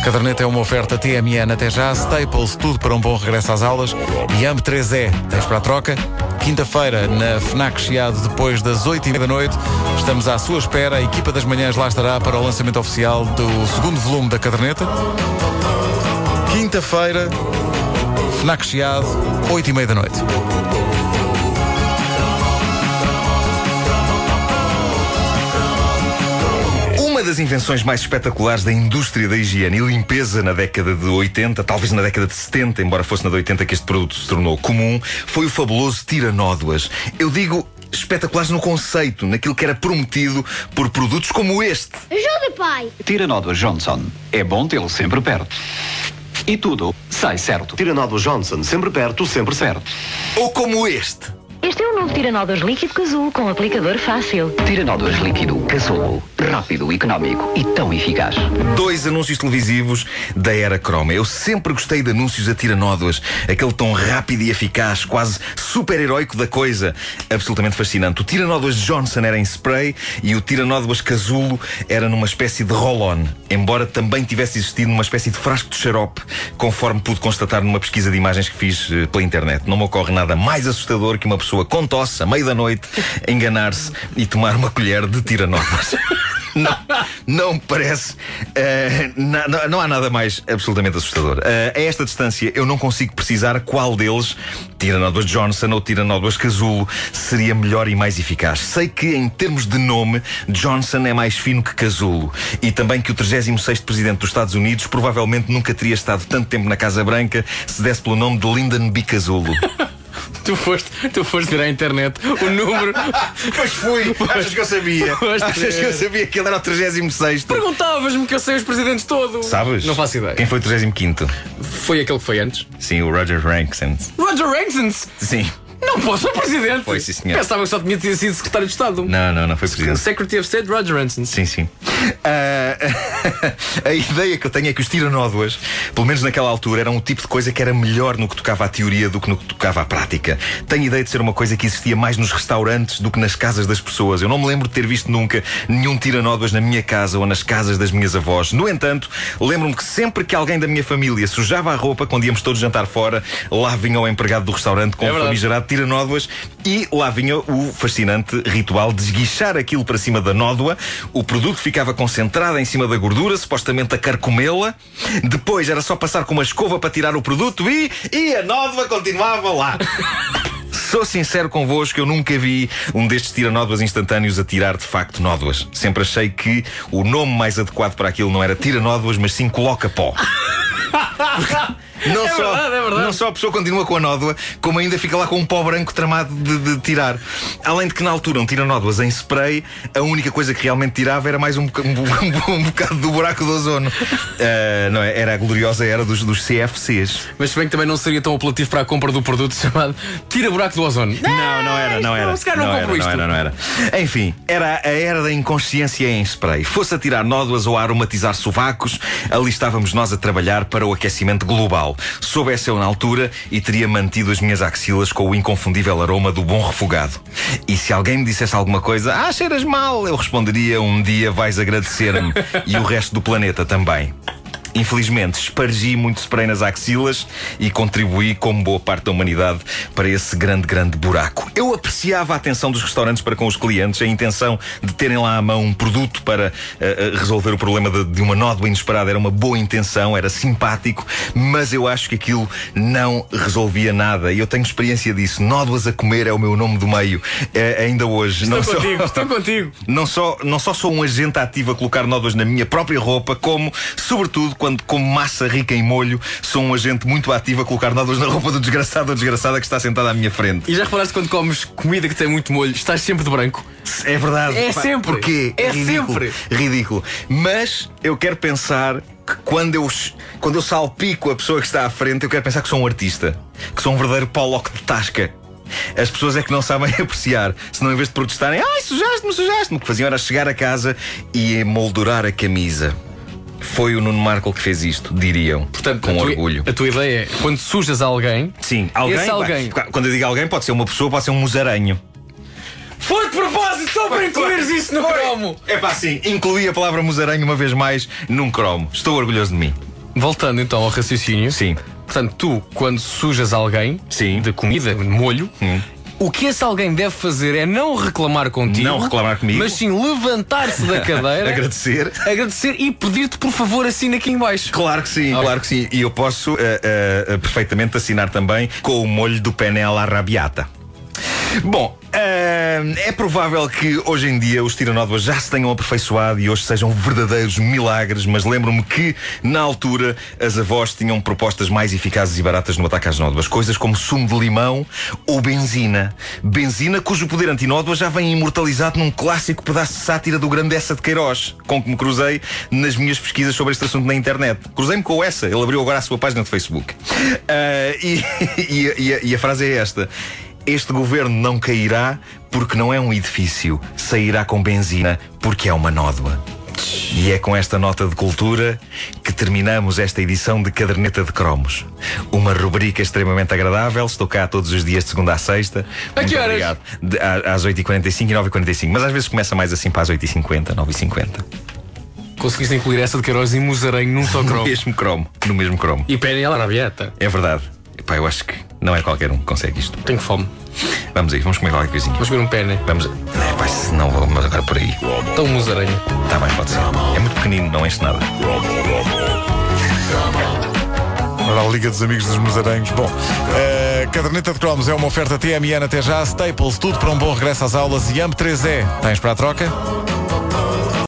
A caderneta é uma oferta TMN até já, Staples, tudo para um bom regresso às aulas e AMP3E, tens para a troca? Quinta-feira, na FNAC Chiado, depois das 8h30 da noite, estamos à sua espera. A equipa das manhãs lá estará para o lançamento oficial do segundo volume da caderneta. Quinta-feira, FNAC Chiado, 8h30 da noite. Das invenções mais espetaculares da indústria da higiene e limpeza na década de 80, talvez na década de 70, embora fosse na de 80 que este produto se tornou comum, foi o fabuloso tiranódoas. Eu digo espetaculares no conceito, naquilo que era prometido por produtos como este. Ajuda, pai! Tiranódoas Johnson. É bom tê-lo sempre perto. E tudo sai certo. Tiranódoas Johnson, sempre perto, sempre certo. Ou como este. Este é o novo Tiranódoas líquido casulo com aplicador fácil. Tiranódoas líquido, casulo, rápido, económico e tão eficaz. Dois anúncios televisivos da era croma. Eu sempre gostei de anúncios a tiranódoas. Aquele tom rápido e eficaz, quase super-heróico da coisa. Absolutamente fascinante. O tiranódoas Johnson era em spray e o tiranódoas casulo era numa espécie de roll-on. Embora também tivesse existido numa espécie de frasco de xarope, conforme pude constatar numa pesquisa de imagens que fiz eh, pela internet. Não me ocorre nada mais assustador que uma pessoa com tosse, à meia da noite, enganar-se e tomar uma colher de tiranódoas. Não, não parece. na- na- não há nada mais absolutamente assustador. Eh, a esta distância, eu não consigo precisar qual deles, Tiranódoas Johnson ou Tiranódoas Casulo, seria melhor e mais eficaz. Sei que, em termos de nome, Johnson é mais fino que Casulo. E também que o 36 Presidente dos Estados Unidos provavelmente nunca teria estado tanto tempo na Casa Branca se desse pelo nome de Lyndon B. Casulo. Tu foste, tu foste ver à internet o número. Pois fui! Achas que eu sabia? Pois Achas que eu sabia que ele era o 36? Perguntavas-me que eu sei os presidentes todos. Sabes? Não faço ideia. Quem foi o 35? Foi aquele que foi antes? Sim, o Roger Rankin. Roger Rankins! Sim. Não posso ser presidente! Foi, sim, senhor. Pensava que só tinha sido secretário de Estado. Não, não, não foi presidente. Secretary of State Roger Rankins. Sim, sim. Ah, a ideia que eu tenho é que os tiranódoas, pelo menos naquela altura, eram o tipo de coisa que era melhor no que tocava à teoria do que no que tocava à prática. Tenho ideia de ser uma coisa que existia mais nos restaurantes do que nas casas das pessoas. Eu não me lembro de ter visto nunca nenhum tiranódoas na minha casa ou nas casas das minhas avós. No entanto, lembro-me que sempre que alguém da minha família sujava a roupa quando íamos todos jantar fora, lá vinha o empregado do restaurante com É o verdade. Famigerado tiranódoas e lá vinha o fascinante ritual de esguichar aquilo para cima da nódoa. O produto ficava concentrado em cima da gordura, supostamente a carcomê-la. Depois era só passar com uma escova para tirar o produto e, e a nódoa continuava lá. Sou sincero convosco, eu nunca vi um destes tiranódoas instantâneos a tirar de facto nódoas. Sempre achei que o nome mais adequado para aquilo não era tiranódoas, mas sim coloca-pó. Não, É só, verdade, é verdade. não só a pessoa continua com a nódoa, como ainda fica lá com um pó branco tramado de, de tirar. Além de que na altura um tiranódoas em spray, a única coisa que realmente tirava era mais um, boca- um, bo- um bocado do buraco do ozono. Ah, não é? Era a gloriosa era dos, dos CFCs. Mas se bem que também não seria tão apelativo para a compra do produto chamado Tira Buraco do Ozono. Não, não era, não era. não era, não era, não era. Enfim, era a era da inconsciência em spray. Fosse a tirar nódoas ou a aromatizar sovacos, ali estávamos nós a trabalhar para o aquecimento global. Soubesse eu na altura e teria mantido as minhas axilas com o inconfundível aroma do bom refogado. E se alguém me dissesse alguma coisa, ah, cheiras mal, eu responderia, um dia vais agradecer-me. e o resto do planeta também. Infelizmente, espargi muito spray nas axilas e contribuí, como boa parte da humanidade, para esse grande, grande buraco. Eu apreciava a atenção dos restaurantes para com os clientes, a intenção de terem lá à mão um produto para eh, resolver o problema de, de uma nódoa inesperada. Era uma boa intenção, era simpático, mas eu acho que aquilo não resolvia nada. E eu tenho experiência disso. Nódoas a comer é o meu nome do meio. Eh, ainda hoje. Estou não só- contigo, estou contigo. não só, não só sou um agente ativo a colocar nódoas na minha própria roupa, como, sobretudo, quando como massa rica em molho, sou um agente muito ativo a colocar nódoas na roupa do desgraçado ou desgraçada que está sentado à minha frente. E já reparaste quando comes comida que tem muito molho, estás sempre de branco? É verdade. É Pá, sempre. Porquê? É ridículo. sempre. Ridículo. Mas eu quero pensar que quando eu, quando eu salpico a pessoa que está à frente, eu quero pensar que sou um artista. Que sou um verdadeiro Pollock de tasca. As pessoas é que não sabem apreciar. Senão, em vez de protestarem, ai, sujaste-me, sujaste-me, o que faziam era chegar a casa e emoldurar a camisa. Foi o Nuno Marco que fez isto, diriam. Portanto, com a tua, orgulho. A tua ideia é quando sujas alguém. Sim, alguém. Alguém. pá, Quando eu digo alguém, pode ser uma pessoa, pode ser um musaranho. Foi de propósito só para incluires isso no cromo! É pá, sim, incluí a palavra musaranho uma vez mais num cromo. Estou orgulhoso de mim. Voltando então ao raciocínio. Sim. Portanto, tu, quando sujas alguém Sim. de comida, de molho, Hum. O que esse alguém deve fazer é não reclamar contigo. Não reclamar comigo. Mas sim levantar-se da cadeira, Agradecer. agradecer e pedir-te, por favor, assina aqui em baixo. Claro que sim, claro que sim. E eu posso eh, eh, perfeitamente assinar também com o molho do penne alla arrabbiata. Bom, eh, é provável que hoje em dia os tiranódoas já se tenham aperfeiçoado e hoje sejam verdadeiros milagres, mas lembro-me que, na altura, as avós tinham propostas mais eficazes e baratas no ataque às nódoas. Coisas como sumo de limão ou benzina. Benzina cujo poder antinódoa já vem imortalizado num clássico pedaço de sátira do grande Essa de Queiroz, com que me cruzei nas minhas pesquisas sobre este assunto na internet. Cruzei-me com Essa, ele abriu agora a sua página de Facebook. Ah, e, e- e a- e a frase é esta. Este governo não cairá porque não é um edifício. Sairá com benzina porque é uma nódoa. E é com esta nota de cultura que terminamos esta edição de Caderneta de Cromos. Uma rubrica extremamente agradável. Estou cá todos os dias de segunda a sexta. A que Muito horas? obrigado. De- às 8h45 e 9h45. Mas às vezes começa mais assim para as 8h50, 9h50. Conseguiste incluir essa de Queiroz e Musarenho num só No cromo. mesmo cromo. No mesmo cromo. e pene ela rabieta. É verdade. Epá, eu acho que não é qualquer um que consegue isto. Tenho fome. Vamos aí, vamos comer qualquer coisinha. Vamos comer um pene. Vamos. É, pá, se não vamos agora por aí. Então um musarenho. Está bem, pode ser. É muito pequenino, não enche nada. Ora, a Liga dos Amigos dos Musaranhos. Bom, a caderneta de cromos é uma oferta TMN até já, Staples, tudo para um bom regresso às aulas e AMP3E. Tens para a troca?